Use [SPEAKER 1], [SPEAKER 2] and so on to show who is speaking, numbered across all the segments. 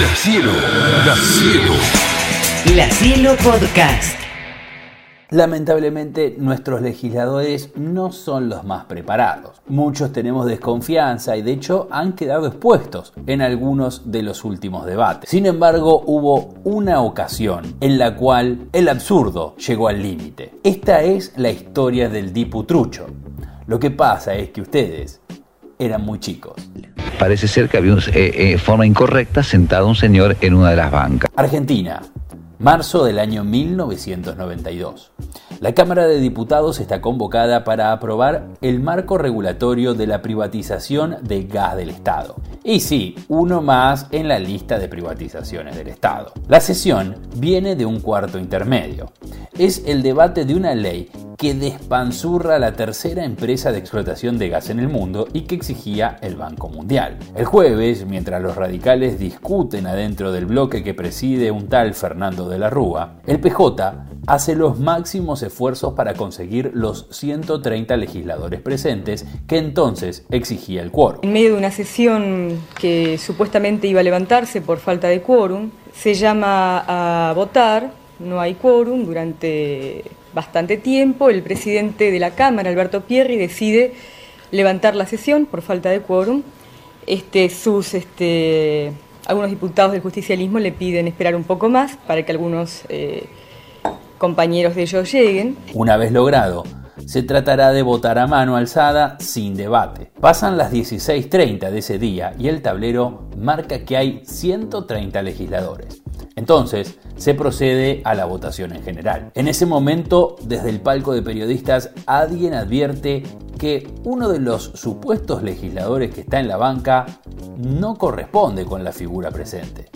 [SPEAKER 1] La Cielo, La Cielo.
[SPEAKER 2] La Cielo Podcast.
[SPEAKER 3] Lamentablemente nuestros legisladores no son los más preparados. Muchos tenemos desconfianza y de hecho han quedado expuestos en algunos de los últimos debates. Sin embargo, hubo una ocasión en la cual el absurdo llegó al límite. Esta es la historia del diputrucho. Lo que pasa es que ustedes eran muy chicos.
[SPEAKER 4] Parece ser que había de eh, forma incorrecta sentado un señor en una de las bancas.
[SPEAKER 3] Argentina, marzo del año 1992. La Cámara de Diputados está convocada para aprobar el marco regulatorio de la privatización de gas del Estado. Y sí, uno más en la lista de privatizaciones del Estado. La sesión viene de un cuarto intermedio. Es el debate de una ley que despanzurra la tercera empresa de explotación de gas en el mundo y que exigía el Banco Mundial. El jueves, mientras los radicales discuten adentro del bloque que preside un tal Fernando de la Rúa, el PJ hace los máximos esfuerzos para conseguir los 130 legisladores presentes que entonces exigía el quórum.
[SPEAKER 5] En medio de una sesión que supuestamente iba a levantarse por falta de quórum, se llama a votar, no hay quórum durante bastante tiempo, el presidente de la Cámara, Alberto Pierri, decide levantar la sesión por falta de quórum. Este, sus, este, algunos diputados del justicialismo le piden esperar un poco más para que algunos eh, compañeros de ellos lleguen.
[SPEAKER 3] Una vez logrado, se tratará de votar a mano alzada sin debate. Pasan las 16.30 de ese día y el tablero marca que hay 130 legisladores. Entonces, se procede a la votación en general. En ese momento, desde el palco de periodistas, alguien advierte que uno de los supuestos legisladores que está en la banca no corresponde con la figura presente.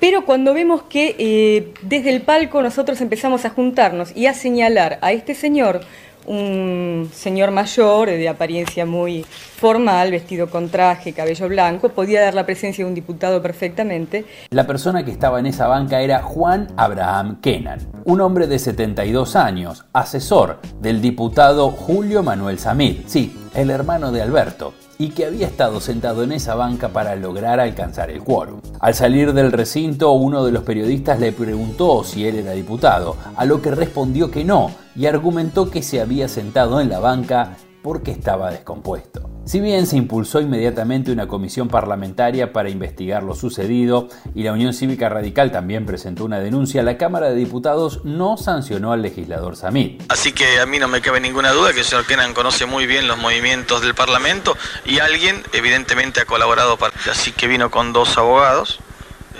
[SPEAKER 5] Pero cuando vemos que eh, desde el palco nosotros empezamos a juntarnos y a señalar a este señor un señor mayor, de apariencia muy formal, vestido con traje, cabello blanco, podía dar la presencia de un diputado perfectamente.
[SPEAKER 3] La persona que estaba en esa banca era Juan Abraham Kenan, un hombre de 72 años, asesor del diputado Julio Manuel Samir, sí, el hermano de Alberto, y que había estado sentado en esa banca para lograr alcanzar el quórum. Al salir del recinto, uno de los periodistas le preguntó si él era diputado, a lo que respondió que no, y argumentó que se había sentado en la banca porque estaba descompuesto. Si bien se impulsó inmediatamente una comisión parlamentaria para investigar lo sucedido y la Unión Cívica Radical también presentó una denuncia, la Cámara de Diputados no sancionó al legislador Samit.
[SPEAKER 6] Así que a mí no me cabe ninguna duda que el señor Kenan conoce muy bien los movimientos del Parlamento y alguien evidentemente ha colaborado para... Así que vino con dos abogados.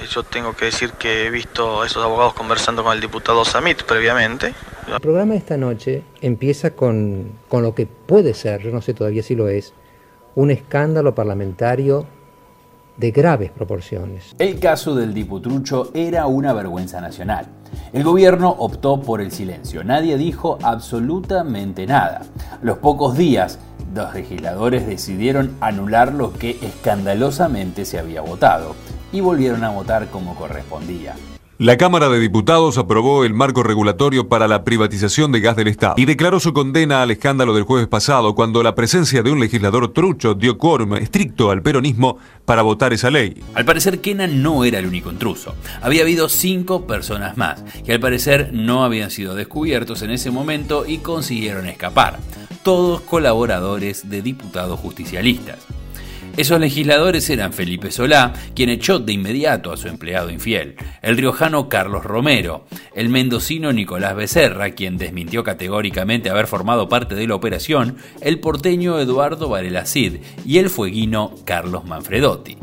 [SPEAKER 6] Eh, yo tengo que decir que he visto a esos abogados conversando con el diputado Samit previamente.
[SPEAKER 7] El programa de esta noche empieza con, con lo que puede ser, yo no sé todavía si lo es, un escándalo parlamentario de graves proporciones.
[SPEAKER 3] El caso del diputrucho era una vergüenza nacional. El gobierno optó por el silencio. Nadie dijo absolutamente nada. Los pocos días, los legisladores decidieron anular lo que escandalosamente se había votado y volvieron a votar como correspondía.
[SPEAKER 1] La Cámara de Diputados aprobó el marco regulatorio para la privatización de gas del Estado y declaró su condena al escándalo del jueves pasado cuando la presencia de un legislador trucho dio quórum estricto al peronismo para votar esa ley.
[SPEAKER 3] Al parecer Kenan no era el único intruso. Había habido cinco personas más que al parecer no habían sido descubiertos en ese momento y consiguieron escapar. Todos colaboradores de diputados justicialistas. Esos legisladores eran Felipe Solá, quien echó de inmediato a su empleado infiel, el riojano Carlos Romero, el mendocino Nicolás Becerra, quien desmintió categóricamente haber formado parte de la operación, el porteño Eduardo Varela Cid y el fueguino Carlos Manfredotti.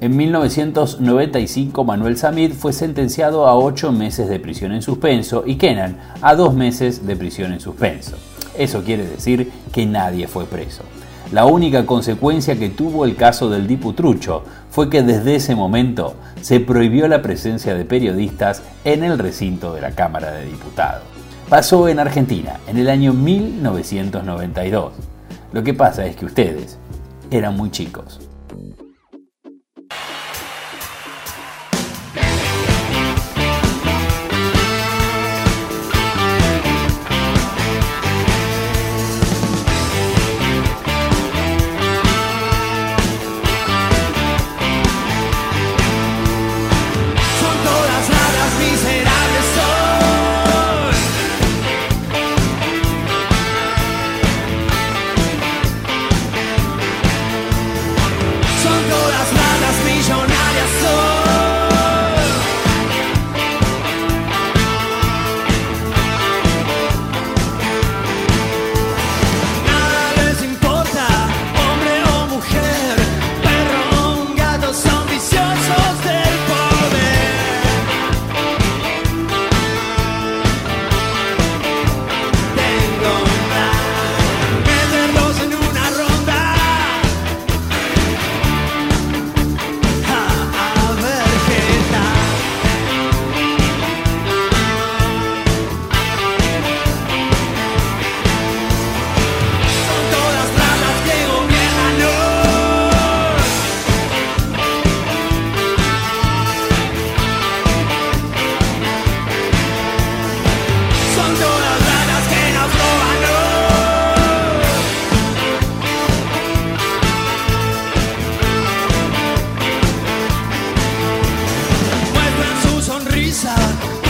[SPEAKER 3] En 1995 Manuel Samid fue sentenciado a ocho meses de prisión en suspenso y Kenan a dos meses de prisión en suspenso. Eso quiere decir que nadie fue preso. La única consecuencia que tuvo el caso del Diputrucho fue que desde ese momento se prohibió la presencia de periodistas en el recinto de la Cámara de Diputados. Pasó en Argentina en el año 1992. Lo que pasa es que ustedes eran muy chicos. Bye.